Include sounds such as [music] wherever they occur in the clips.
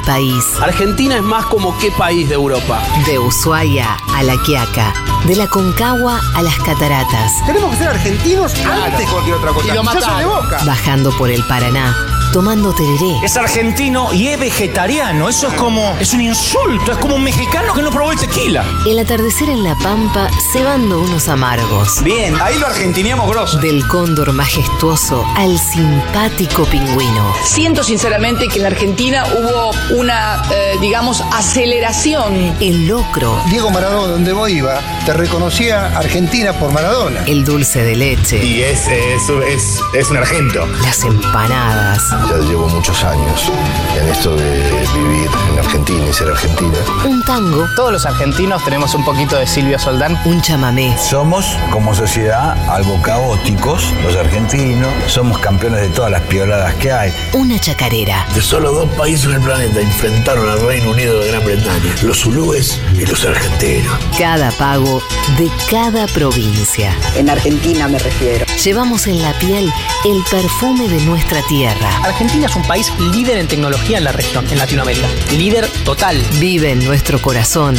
país. Argentina es más como qué país de Europa. De Ushuaia a La Quiaca. De la Concagua a las Cataratas. Tenemos que ser argentinos antes que cualquier otra cosa. Y lo Yo soy de boca. Bajando por el Paraná. Tomando tereré. Es argentino y es vegetariano. Eso es como. Es un insulto. Es como un mexicano que no probó el tequila. El atardecer en La Pampa cebando unos amargos. Bien, ahí lo argentineamos grosso. Del cóndor majestuoso al simpático pingüino. Siento sinceramente que en la Argentina hubo una, eh, digamos, aceleración. El locro. Diego Maradona, donde vos iba, te reconocía Argentina por Maradona. El dulce de leche. Y es, es, es, es un argento. Las empanadas. Ya llevo muchos años en esto de vivir en Argentina y ser argentina. Un tango. Todos los argentinos tenemos un poquito de Silvio Soldán. Un chamamé. Somos, como sociedad, algo caóticos, los argentinos. Somos campeones de todas las pioladas que hay. Una chacarera. De solo dos países en el planeta enfrentaron al Reino Unido de Gran Bretaña, los zulúes y los argentinos. Cada pago de cada provincia. En Argentina me refiero. Llevamos en la piel el perfume de nuestra tierra. Argentina es un país líder en tecnología en la región, en Latinoamérica. Líder total. Vive en nuestro corazón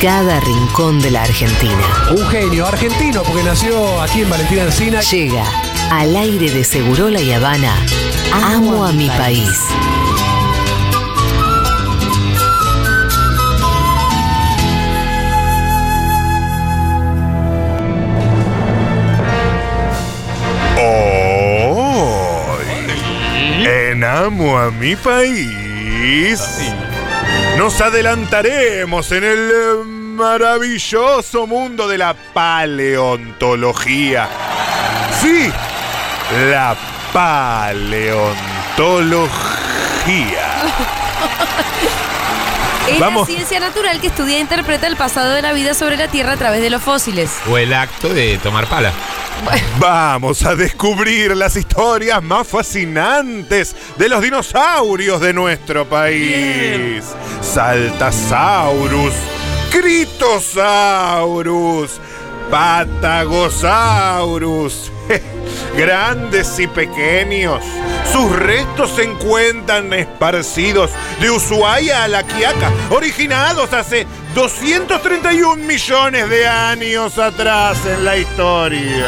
cada rincón de la Argentina. Un genio argentino porque nació aquí en Valentina Encina. Llega al aire de Segurola y Habana. Amo a mi país. Amo a mi país, nos adelantaremos en el eh, maravilloso mundo de la paleontología. Sí, la paleontología. [laughs] Es Vamos. la ciencia natural que estudia e interpreta el pasado de la vida sobre la Tierra a través de los fósiles. O el acto de tomar pala. Vamos a descubrir las historias más fascinantes de los dinosaurios de nuestro país. Saltasaurus, Critosaurus, Patagosaurus. Grandes y pequeños. Sus restos se encuentran esparcidos de Ushuaia a La Quiaca, originados hace 231 millones de años atrás en la historia.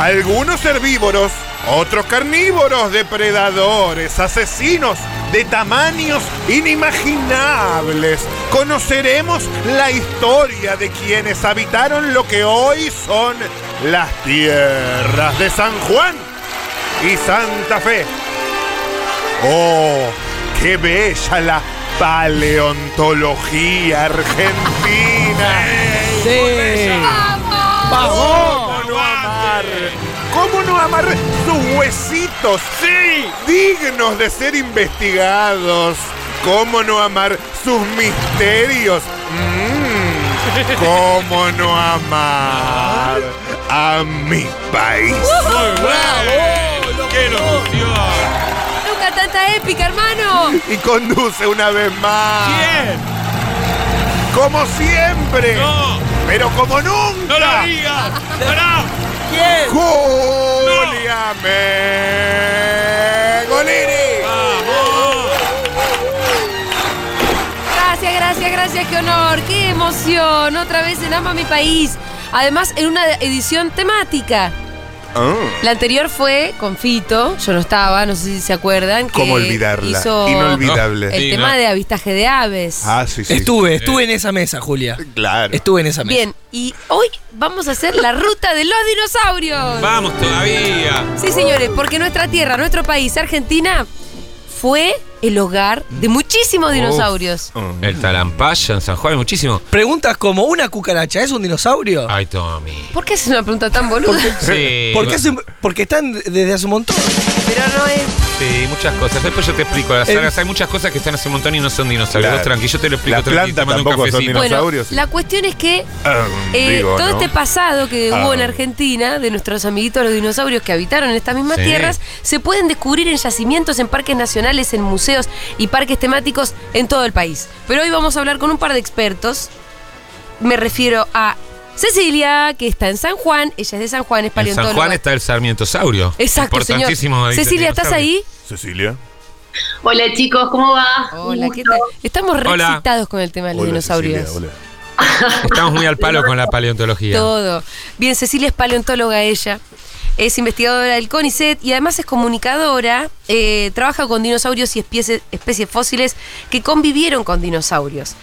Algunos herbívoros, otros carnívoros, depredadores, asesinos de tamaños inimaginables. Conoceremos la historia de quienes habitaron lo que hoy son las tierras de San Juan y Santa Fe. Oh, qué bella la paleontología argentina. Sí. ¿Cómo no amar? ¿Cómo no amar sus huesitos? Sí. Dignos de ser investigados. ¿Cómo no amar sus misterios? Mm, [laughs] ¿Cómo no amar a mi país? ¡Qué locución! Nunca tanta épica, hermano. Y conduce una vez más. ¿Quién? Como siempre. ¡No! Pero como nunca. ¡No lo digas! ¡Pará! ¿Quién? Julia Mengolini. ¡Vamos! Gracias, gracias, gracias, qué honor, qué emoción. Otra vez en Ama mi país. Además, en una edición temática. Ah, La anterior fue con Fito, yo no estaba, no sé si se acuerdan. que ¿Cómo olvidarla? hizo Inolvidable. El Sí, tema no. de avistaje de aves. Ah, sí, sí. Estuve, estuve en esa mesa, Julia. Claro. Estuve en esa mesa. Bien, y hoy vamos a hacer la ruta de los dinosaurios. ¡Vamos todavía! Sí, señores, porque nuestra tierra, nuestro país, Argentina, fue el hogar de muchísimos dinosaurios. El Talampaya en San Juan, hay muchísimo. Preguntas como una cucaracha, ¿es un dinosaurio? Ay, Tommy. ¿Por qué haces una pregunta tan boluda? Sí. ¿Por qué hace- porque están desde hace un montón. Pero no es. Sí, muchas cosas. Después yo te explico. Las El- sagas, hay muchas cosas que están hace un montón y no son dinosaurios. Claro. Vos tranqui, yo te lo explico Las tranqui, plantas tomando un tampoco son cafecito. dinosaurios. Bueno, la cuestión es que Ah, eh, digo, todo ¿no? este pasado que Ah. hubo en Argentina, de nuestros amiguitos los dinosaurios que habitaron en estas mismas Sí. tierras, se pueden descubrir en yacimientos, en parques nacionales, en museos y parques temáticos en todo el país. Pero hoy vamos a hablar con un par de expertos. Me refiero a Cecilia, que está en San Juan. Ella es de San Juan, es En paleontóloga. San Juan está el sarmientosaurio. Exacto, señor. Importantísimo. Cecilia, ¿estás ahí? Cecilia. Hola chicos, ¿cómo va? Hola, ¿qué tal? Estamos re Hola. excitados con el tema de los dinosaurios. Estamos muy al palo con la paleontología. Todo. Bien, Cecilia es paleontóloga ella. Es investigadora del CONICET y además es comunicadora. eh, trabaja con dinosaurios y especies, especies fósiles que convivieron con dinosaurios.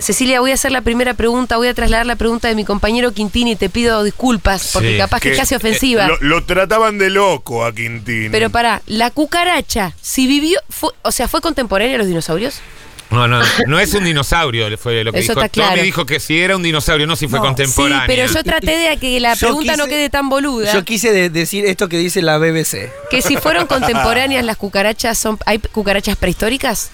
Cecilia, voy a hacer la primera pregunta, voy a trasladar la pregunta de mi compañero Quintini y te pido disculpas porque Sí. capaz que, es casi ofensiva. eh, lo, lo trataban de loco a Quintín. Pero para, la cucaracha, si vivió, fue- o sea, ¿fue contemporánea a los dinosaurios? No, no, no es un dinosaurio, fue lo que Eso dijo. está claro. Tommy dijo que si era un dinosaurio, no si fue Sí, contemporánea. pero yo traté de que la pregunta no quise- quede tan boluda. Yo quise de- decir esto que dice la BBC. Que si fueron contemporáneas las cucarachas, son ¿hay cucarachas prehistóricas?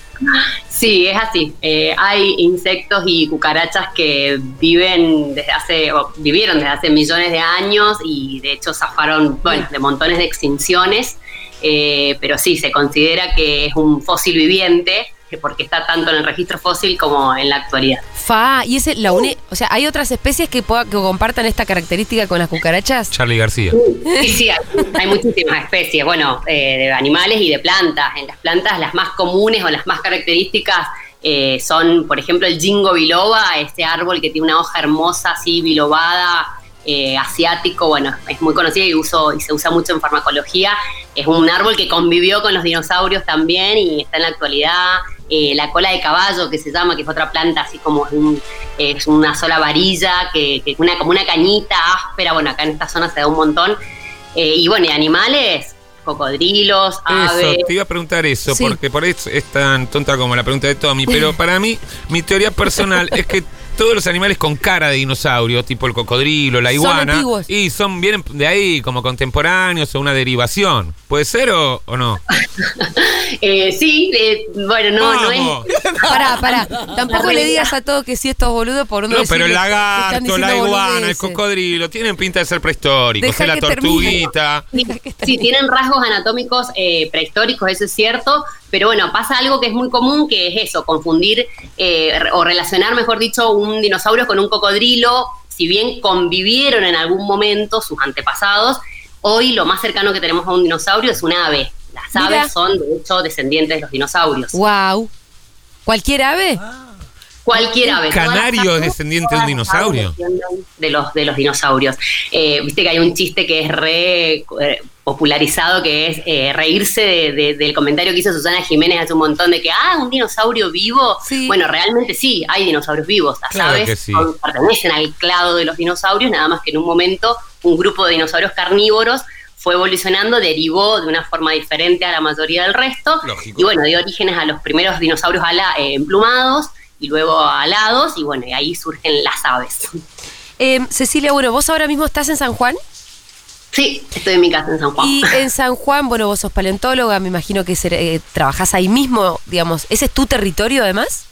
Sí, es así. Eh, hay insectos y cucarachas que viven desde hace, o vivieron desde hace millones de años y de hecho zafaron, bueno, de montones de extinciones. Eh, pero sí, se considera que es un fósil viviente, que porque está tanto en el registro fósil como en la actualidad. Fa, y ese la uni, o sea, ¿hay otras especies que, pueda- que compartan esta característica con las cucarachas? Charlie García. Sí, sí, hay, hay muchísimas especies, bueno, eh, de animales y de plantas. En las plantas las más comunes o las más características eh, son, por ejemplo, el jingo biloba, este árbol que tiene una hoja hermosa, así bilobada, eh, asiático, bueno, es muy conocido y, uso, y se usa mucho en farmacología. Es un árbol que convivió con los dinosaurios también y está en la actualidad. Eh, la cola de caballo, que se llama, que es otra planta, así como es, un- es una sola varilla, que, que una, como una cañita áspera, bueno, acá en esta zona se da un montón. Eh, y bueno, y animales, cocodrilos, aves. Eso, te iba a preguntar eso, Sí. porque por eso es tan tonta como la pregunta de Tommy, pero [laughs] para mí, mi teoría personal es que todos los animales con cara de dinosaurio, tipo el cocodrilo, la iguana, y son vienen de ahí como contemporáneos o una derivación. ¿Puede ser o, o no? [laughs] Eh, sí, eh, bueno, no, no Vamos. es. [laughs] Pará, pará. Tampoco le digas a todos que si estos boludos por no No, pero el lagarto, la iguana, el cocodrilo, tienen pinta de ser prehistóricos. Deja Es la que termine. tortuguita. Sí, tienen rasgos anatómicos eh, prehistóricos, eso es cierto, pero bueno, pasa algo que es muy común, que es eso, confundir eh, o relacionar, mejor dicho, un dinosaurio con un cocodrilo, si bien convivieron en algún momento sus antepasados, hoy lo más cercano que tenemos a un dinosaurio es un ave. Las Mira. aves son, de hecho, descendientes de los dinosaurios. Wow. ¿Cualquier ave? Cualquier ave. Canario es descendiente de un dinosaurio. De los, de los dinosaurios. Eh, Viste que hay un chiste que es re eh, popularizado, que es eh, reírse de- de- del comentario que hizo Susana Jiménez hace un montón de que, ah, un dinosaurio vivo. Bueno, realmente sí, hay dinosaurios vivos. Las Claro aves sí. pertenecen al clado de los dinosaurios, nada más que en un momento un grupo de dinosaurios carnívoros fue evolucionando, derivó de una forma diferente a la mayoría del resto. Lógico. Y bueno, dio orígenes a los primeros dinosaurios ala- eh, emplumados y luego alados, y bueno, y ahí surgen las aves. Eh, Cecilia, bueno, vos ahora mismo estás en San Juan. Sí, estoy en mi casa en San Juan. Y en San Juan, bueno, vos sos paleontóloga, me imagino que eh, trabajás ahí mismo, digamos. ¿Ese es tu territorio además?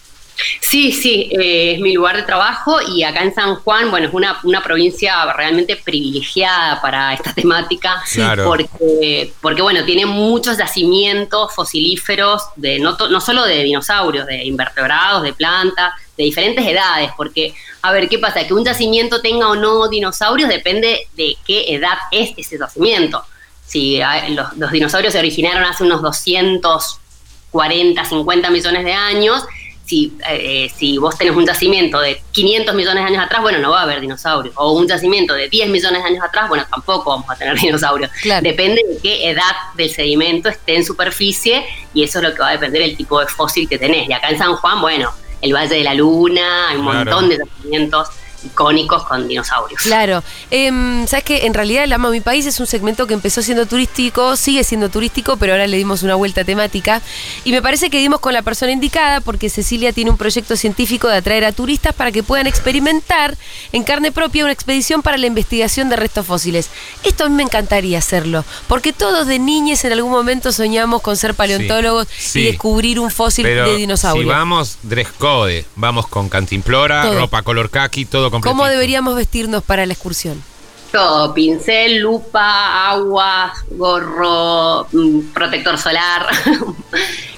Sí, sí, eh, es mi lugar de trabajo y acá en San Juan, bueno, es una, una provincia realmente privilegiada para esta [laughs] temática. Claro. porque, porque bueno, tiene muchos yacimientos fosilíferos, de no, to- no solo de dinosaurios, de invertebrados, de plantas, de diferentes edades, porque, a ver, ¿qué pasa? Que un yacimiento tenga o no dinosaurios depende de qué edad es ese yacimiento. Si los, los dinosaurios se originaron hace unos 240, 50 millones de años, si, eh, si vos tenés un yacimiento de 500 millones de años atrás, bueno, no va a haber dinosaurios. O un yacimiento de 10 millones de años atrás, bueno, tampoco vamos a tener [laughs] dinosaurios. Depende de qué edad del sedimento esté en superficie y eso es lo que va a depender del tipo de fósil que tenés. Y acá en San Juan, bueno, el Valle de la Luna, hay un Claro. montón de yacimientos icónicos con dinosaurios. Claro. Em, Sabes que en realidad el Amo a mi país es un segmento que empezó siendo turístico, sigue siendo turístico, pero ahora le dimos una vuelta temática. Y me parece que dimos con la persona indicada porque Cecilia tiene un proyecto científico de atraer a turistas para que puedan experimentar en carne propia una expedición para la investigación de restos fósiles. Esto a mí me encantaría hacerlo, porque todos de niñes en algún momento soñamos con ser paleontólogos Sí, y descubrir un fósil Pero de dinosaurio. si vamos dress code, vamos con cantimplora, Todo. ropa color khaki, todo completo. ¿Cómo deberíamos vestirnos para la excursión? Todo, pincel, lupa, agua, gorro, mm, protector solar. [laughs]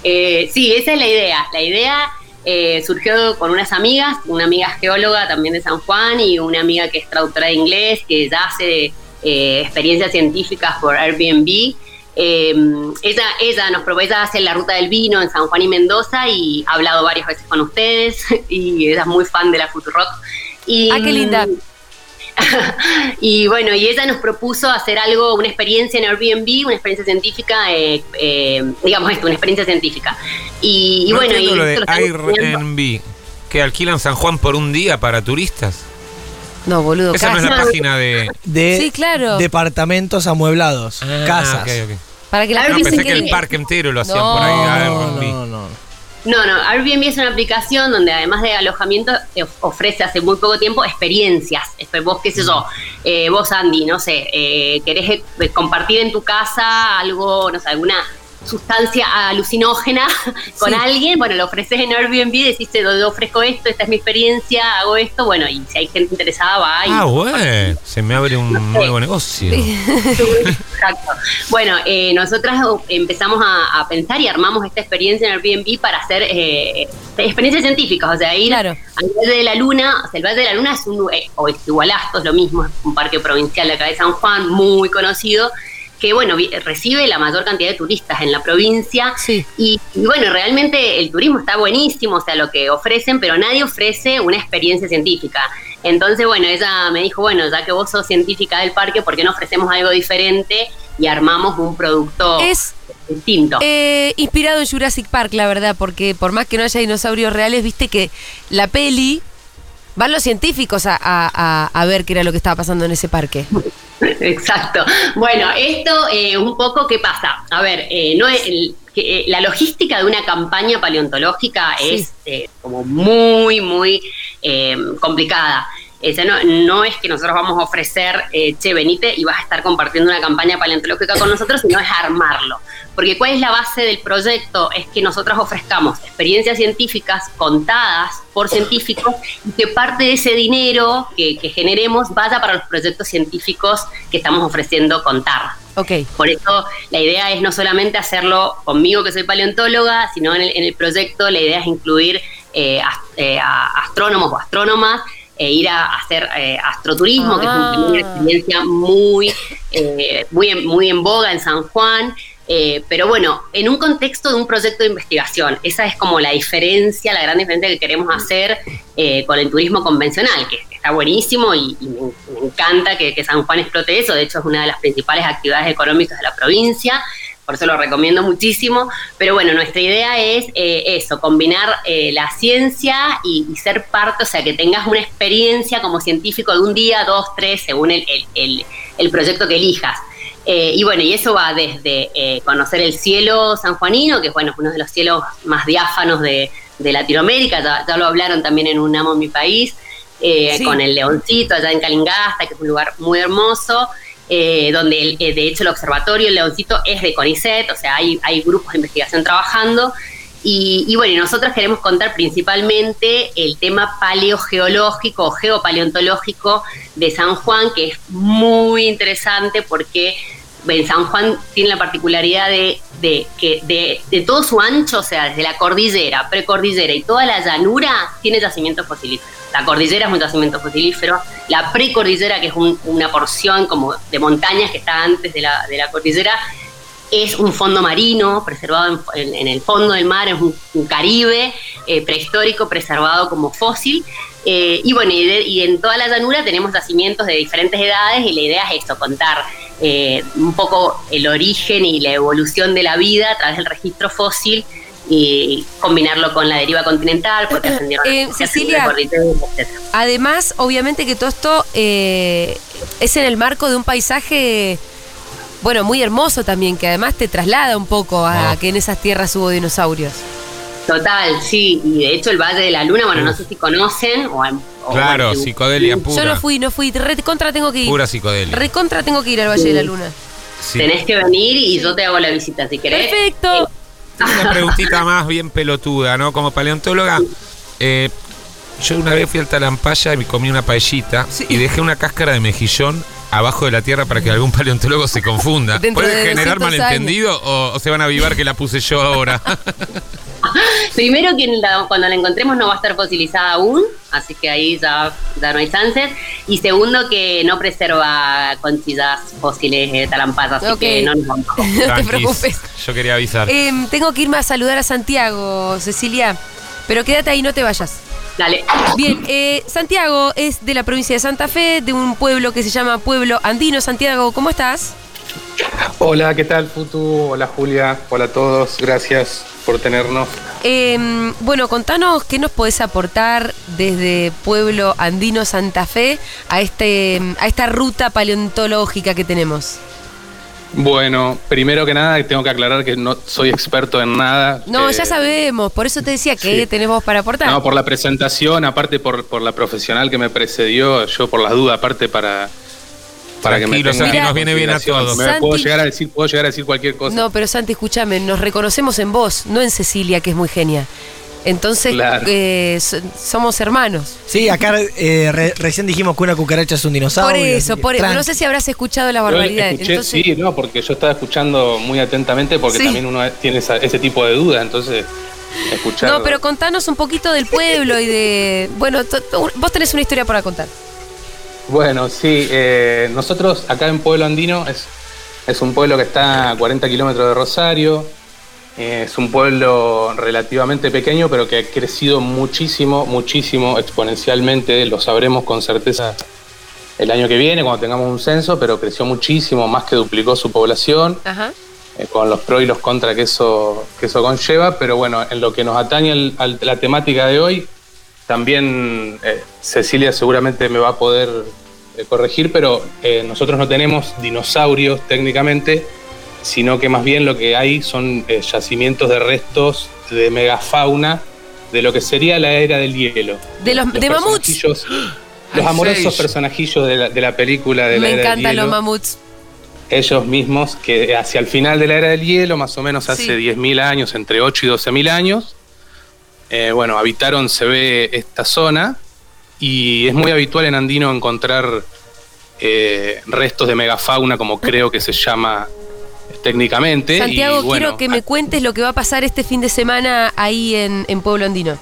Eh, sí, esa es la idea. La idea eh, surgió con unas amigas, una amiga geóloga también de San Juan y una amiga que es traductora de inglés, que ya hace eh, experiencias científicas por Airbnb. Eh, ella, ella nos probó, ella hace la ruta del vino en San Juan y Mendoza y ha hablado varias veces con ustedes [laughs] y ella es muy fan de la Futurock. Y, Ah, qué linda. [laughs] y bueno, y ella nos propuso hacer algo, una experiencia en Airbnb, una experiencia científica, eh, eh, digamos esto, una experiencia científica. Y, y No bueno, y lo de. Airbnb, que alquilan San Juan por un día para turistas. No, boludo. Esa no es la página de... De Sí, claro. departamentos amueblados, casas. Ah, ok, ok. Para que la No, pensé que el parque entero lo hacían No. por ahí. Airbnb. no, no. No, no, Airbnb es una aplicación donde además de alojamiento ofrece hace muy poco tiempo experiencias. Vos, qué sé yo, eh, vos Andy, no sé, eh, querés eh, compartir en tu casa algo, no sé, alguna sustancia alucinógena [laughs] con Sí. alguien, bueno, lo ofreces en Airbnb, decís, te ofrezco esto, esta es mi experiencia, hago esto, bueno, y si hay gente interesada, va y Ah, bueno. Se me abre un nuevo negocio. Exacto. Bueno, eh, nosotras empezamos a, a pensar y armamos esta experiencia en Airbnb para hacer eh, experiencias científicas, o sea, ir Claro. al Valle de la Luna, o sea, el Valle de la Luna es un, eh, o Estigualasto es lo mismo, es un parque provincial de acá de San Juan, muy conocido, que bueno, recibe la mayor cantidad de turistas en la provincia. Sí. Y, y bueno, realmente el turismo está buenísimo, o sea, lo que ofrecen, pero nadie ofrece una experiencia científica. Entonces, bueno, ella me dijo, bueno, ya que vos sos científica del parque, ¿por qué no ofrecemos algo diferente y armamos un producto Es distinto? eh, inspirado en Jurassic Park, la verdad, porque por más que no haya dinosaurios reales, viste que la peli van los científicos a, a- a- ver qué era lo que estaba pasando en ese parque. [laughs] Exacto. Bueno, esto eh, un poco, ¿qué pasa? A ver, eh, no es el- que, eh, la logística de una campaña paleontológica Sí. es eh, como muy, muy eh, complicada. O sea, no, no es que nosotros vamos a ofrecer, eh, che, venite y vas a estar compartiendo una campaña paleontológica con nosotros, sino es armarlo. Porque ¿cuál es la base del proyecto? Es que nosotros ofrezcamos experiencias científicas contadas por científicos y que parte de ese dinero que, que generemos vaya para los proyectos científicos que estamos ofreciendo contar. Ok. Por eso la idea es no solamente hacerlo conmigo, que soy paleontóloga, sino en el, en el proyecto la idea es incluir eh, eh, a astrónomos o astrónomas e ir a, hacer eh, astroturismo, que es Ah. un- una experiencia muy, eh, muy, en, muy en boga en San Juan. eh, pero bueno, en un contexto de un proyecto de investigación, esa es como la diferencia, la gran diferencia que queremos hacer eh, con el turismo convencional, que está buenísimo y, y me, me encanta que, que San Juan explote eso, de hecho es una de las principales actividades económicas de la provincia, por eso lo recomiendo muchísimo. Pero bueno, nuestra idea es eh, eso, combinar eh, la ciencia y, y ser parte, o sea, que tengas una experiencia como científico de un día, dos, tres, según el, el- el- el proyecto que elijas. Eh, y bueno, y eso va desde eh, conocer el cielo sanjuanino, que bueno, es uno de los cielos más diáfanos de, de Latinoamérica, ya, ya lo hablaron también en un Amo en mi país, eh, Sí. con el Leoncito allá en Calingasta, que es un lugar muy hermoso, eh, donde eh, de hecho el observatorio, el Leoncito, es de CONICET, o sea, hay, hay grupos de investigación trabajando. Y, bueno, nosotros queremos contar principalmente el tema paleogeológico o geopaleontológico de San Juan, que es muy interesante porque en San Juan tiene la particularidad de, de que de, de todo su ancho, o sea, desde la cordillera, precordillera y toda la llanura, tiene yacimientos fosilíferos. La cordillera es un yacimiento fosilífero, la precordillera, que es un- una porción como de montañas que está antes de la, de la cordillera, es un fondo marino preservado en, el fondo del mar, es un, Caribe eh, prehistórico preservado como fósil. Eh, y bueno, y en toda la llanura tenemos yacimientos de diferentes edades y la idea es esto, contar eh, un poco el origen y la evolución de la vida a través del registro fósil y combinarlo con la deriva continental, porque ascendieron Eh, Cecilia. Además, obviamente que todo esto eh, es en el marco de un paisaje, bueno, muy hermoso también, que además te traslada un poco a Oh. que en esas tierras hubo dinosaurios. Total, sí, y de hecho el Valle de la Luna, bueno, no sé si conocen o, o Claro, bueno, si- psicodelia pura. Yo no fui, no fui. Recontra tengo que ir. Pura psicodelia. Recontra tengo que ir al Valle de la Luna. Sí. Tenés que venir y yo te hago la visita si querés. Perfecto. Una preguntita más bien pelotuda, ¿no? Como paleontóloga, eh, yo una vez fui al Talampaya y me comí una paellita y dejé una cáscara de mejillón abajo de la tierra para que algún paleontólogo se confunda. [laughs] ¿Puede de generar 200 malentendido o, o se van a avivar que la puse yo ahora? [laughs] Primero que la- cuando la encontremos no va a estar fosilizada aún, así que ahí ya, ya no hay chances. Y segundo que no preserva conchillas fósiles de talampaya, así Ok. que no nos vamos. [laughs] No te preocupes. Yo quería avisar. Em, tengo que irme a saludar a Santiago, Cecilia. Pero quédate ahí, no te vayas. Dale. Bien, eh, Santiago es de la provincia de Santa Fe, de un pueblo que se llama Pueblo Andino. Santiago, ¿cómo estás? Hola, ¿qué tal, Futu? Hola, Julia. Hola a todos. Gracias por tenernos. Em, bueno, contanos qué nos podés aportar desde Pueblo Andino Santa Fe a, este, a esta ruta paleontológica que tenemos. Bueno, primero que nada, tengo que aclarar que no soy experto en nada. No, Eh, ya sabemos, por eso te decía que sí. tenés vos para aportar. No, por la presentación, aparte por, por la profesional que me precedió, yo por las dudas, aparte para, para que me tengan Santi, nos viene bien a todos. Me Santi- puedo llegar a decir, puedo llegar a decir cualquier cosa. No, pero Santi, escúchame, nos reconocemos en vos, no en Cecilia, que es muy genia. Entonces, Claro. eh, so- somos hermanos. Sí, acá eh, re- recién dijimos que una cucaracha es un dinosaurio. Por eso, por eso. No sé si habrás escuchado la barbaridad. escuché, Entonces, sí, no, porque yo estaba escuchando muy atentamente porque Sí. también uno tiene esa- ese tipo de dudas, entonces escuchar. no, pero contanos un poquito del pueblo y de. Bueno, to- to- vos tenés una historia para contar. Bueno, sí, eh, nosotros acá en Pueblo Andino es, es un pueblo que está a 40 kilómetros de Rosario, es un pueblo relativamente pequeño, pero que ha crecido muchísimo, muchísimo, exponencialmente, lo sabremos con certeza el año que viene, cuando tengamos un censo, pero creció muchísimo, más que duplicó su población Ajá. eh, con los pros y los contras que eso, que eso conlleva, pero bueno, en lo que nos atañe al- al- la temática de hoy, también eh, Cecilia seguramente me va a poder eh, corregir, pero eh, nosotros no tenemos dinosaurios técnicamente, sino que más bien lo que hay son eh, yacimientos de restos de megafauna de lo que sería la era del hielo. De los, de mamuts. Los amorosos personajillos de la, de la película de la Me era del encantan los hielo mamuts. ellos mismos, que hacia el final de la era del hielo, más o menos hace Sí. 10.000 años, entre 8 y 12.000 años, eh, bueno, habitaron, se ve esta zona, y es muy habitual en Andino encontrar eh, restos de megafauna, como creo que se llama técnicamente. Santiago, y, bueno, quiero que me cuentes lo que va a pasar este fin de semana ahí en, en Pueblo Andino.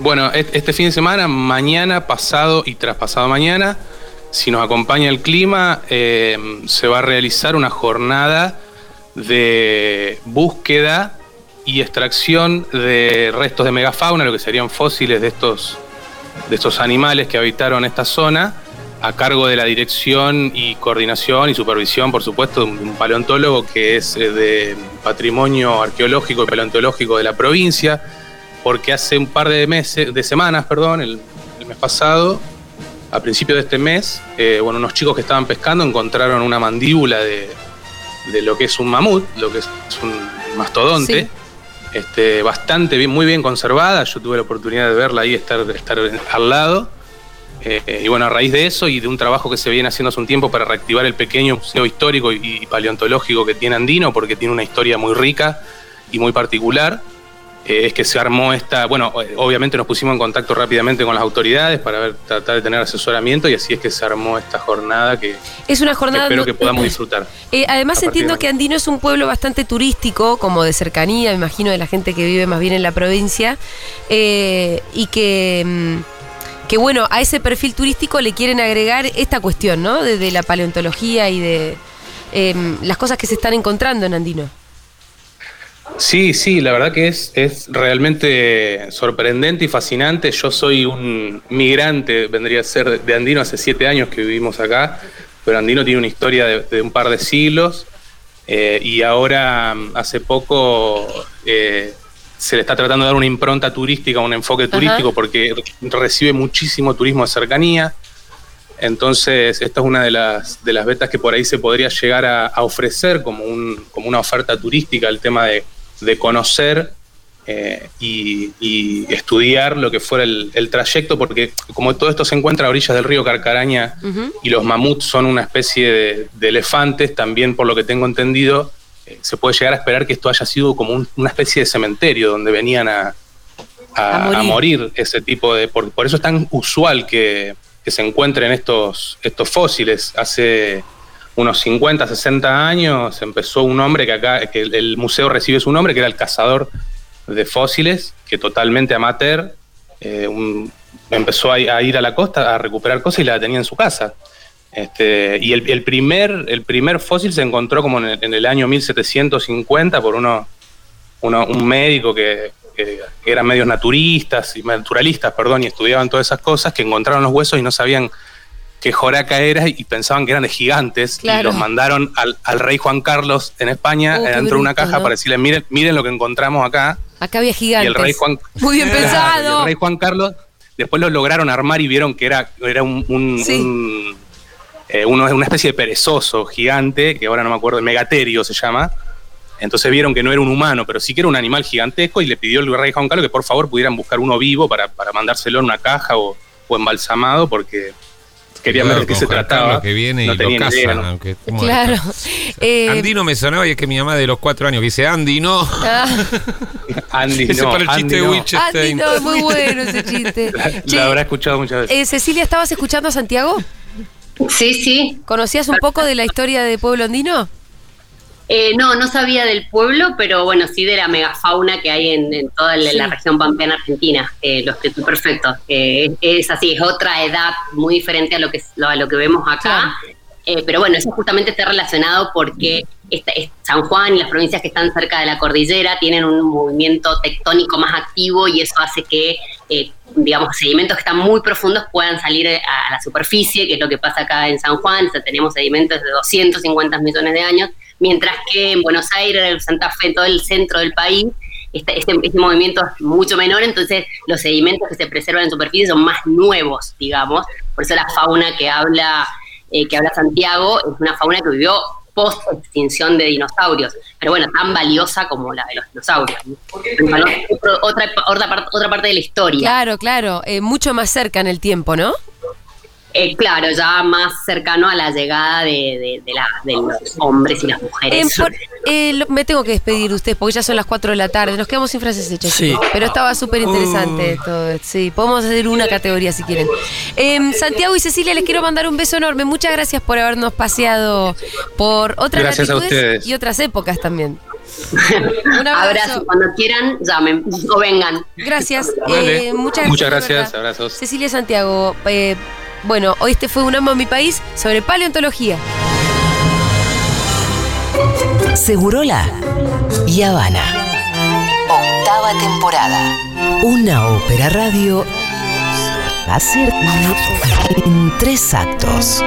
Bueno, este fin de semana, mañana, pasado y traspasado mañana, si nos acompaña el clima, eh, se va a realizar una jornada de búsqueda y extracción de restos de megafauna, lo que serían fósiles de estos, de estos animales que habitaron esta zona, a cargo de la dirección y coordinación y supervisión, por supuesto, de un paleontólogo que es eh, de patrimonio arqueológico y paleontológico de la provincia, porque hace un par de meses, de semanas, perdón, el, el mes pasado, a principios de este mes, eh, bueno, unos chicos que estaban pescando encontraron una mandíbula de, de lo que es un mamut, lo que es un mastodonte, Sí. este, bastante bien, muy bien conservada. Yo tuve la oportunidad de verla ahí, estar, estar al lado. Eh, y bueno, a raíz de eso y de un trabajo que se viene haciendo hace un tiempo para reactivar el pequeño museo histórico y, y paleontológico que tiene Andino, porque tiene una historia muy rica y muy particular, eh, es que se armó esta. Bueno, eh, obviamente nos pusimos en contacto rápidamente con las autoridades para ver, tratar de tener asesoramiento y así es que se armó esta jornada que Es una jornada. espero que podamos disfrutar. Eh, además entiendo que Andino es un pueblo bastante turístico, como de cercanía, me imagino, de la gente que vive más bien en la provincia, eh, y que, mm, que bueno, a ese perfil turístico le quieren agregar esta cuestión, ¿no? De, la paleontología y de em, las cosas que se están encontrando en Andino. Sí, sí, la verdad que es, es realmente sorprendente y fascinante. Yo soy un migrante, vendría a ser de Andino, hace siete años que vivimos acá, pero Andino tiene una historia de, un par de siglos eh, y ahora hace poco eh, se le está tratando de dar una impronta turística, un enfoque turístico, porque recibe muchísimo turismo de cercanía. Entonces, esta es una de las, de las vetas que por ahí se podría llegar a, a ofrecer como, un, como una oferta turística, el tema de, de conocer eh, y, y estudiar lo que fuera el, el trayecto, porque como todo esto se encuentra a orillas del río Carcaraña y los mamuts son una especie de, de elefantes, también por lo que tengo entendido, eh, se puede llegar a esperar que esto haya sido como un- una especie de cementerio donde venían a, a- A morir. a morir ese tipo de... Por, por eso es tan usual que, que se encuentren estos, estos fósiles. Hace unos 50, 60 años empezó un hombre que acá, que el, el museo recibe su nombre, que era el cazador de fósiles que totalmente amateur eh, un- empezó a, a ir a la costa a recuperar cosas y la tenía en su casa. Este, y el, el primer, el primer fósil se encontró como en el, en el año 1750 por uno, uno- un médico que, que eran medios naturistas y naturalistas, perdón, y estudiaban todas esas cosas, que encontraron los huesos y no sabían qué joraca era y pensaban que eran de gigantes y los mandaron al, al rey Juan Carlos en España Oh, dentro de una caja ¿no? para decirle miren, miren lo que encontramos acá Acá había gigantes. y el rey Juan Muy bien [laughs] pensado. el rey Juan Carlos después lo lograron armar y vieron que era, era un, un- Sí. un, eh, uno- una especie de perezoso gigante, que ahora no me acuerdo, megaterio se llama. Entonces vieron que no era un humano, pero sí que era un animal gigantesco y le pidió el rey Juan Carlos que por favor pudieran buscar uno vivo para, para mandárselo en una caja o, o embalsamado porque querían ver de qué se Juan trataba. Carlos que viene no y lo idea, casan, ¿no? aunque estemos Claro. Eh, Andino me sonaba y es que mi mamá de los cuatro años que dice Andy no. ah, [laughs] Andy, Ese no, para el Andy chiste de no. Andy, Winchester. no, muy bueno ese chiste. [laughs] Che, Lo habrá escuchado muchas veces. eh, Cecilia, ¿estabas escuchando a Santiago? Sí, sí. ¿Conocías un poco de la historia de Pueblo Andino? Eh, no, no sabía del pueblo, pero bueno, sí de la megafauna que hay en, en toda la, Sí. la región pampeana argentina. Eh, lo explicó perfecto. Eh, es, así, es otra edad muy diferente a lo que, a lo que vemos acá. Eh, pero bueno, eso justamente está relacionado porque esta- es- San Juan y las provincias que están cerca de la cordillera tienen un movimiento tectónico más activo y eso hace que, eh, digamos, sedimentos que están muy profundos puedan salir a, la superficie, que es lo que pasa acá en San Juan. O sea, tenemos sedimentos de 250 millones de años, mientras que en Buenos Aires, Santa Fe, todo el centro del país, este, este, este movimiento es mucho menor, entonces los sedimentos que se preservan en superficie son más nuevos, digamos. Por eso la fauna que habla, eh, que habla Santiago es una fauna que vivió post extinción de dinosaurios, pero bueno, tan valiosa como la de los dinosaurios. ¿no? Otra, otra, otra parte de la historia. Claro, claro. eh, mucho más cerca en el tiempo, ¿no? Eh, claro, ya más cercano a la llegada de, de- de la- de los hombres y las Eh, mujeres. por- eh, lo- me tengo que despedir de ustedes porque ya son las 4 de la tarde. Nos quedamos sin frases hechas. Sí. Pero estaba súper interesante Uh. todo. esto. Sí, podemos hacer una categoría si quieren. Em, Santiago y Cecilia, les quiero mandar un beso enorme. Muchas gracias por habernos paseado por otras Gracias a latitudes ustedes. y otras épocas también. [laughs] Un abrazo. Abrazo, cuando quieran, llamen o vengan. Gracias. Vale. eh, muchas gracias. Muchas gracias, abrazos. Cecilia Santiago, eh, bueno, hoy este fue un amo a mi país sobre paleontología. Segurola y Habana. Octava temporada. Una ópera radio. Hacer en tres actos.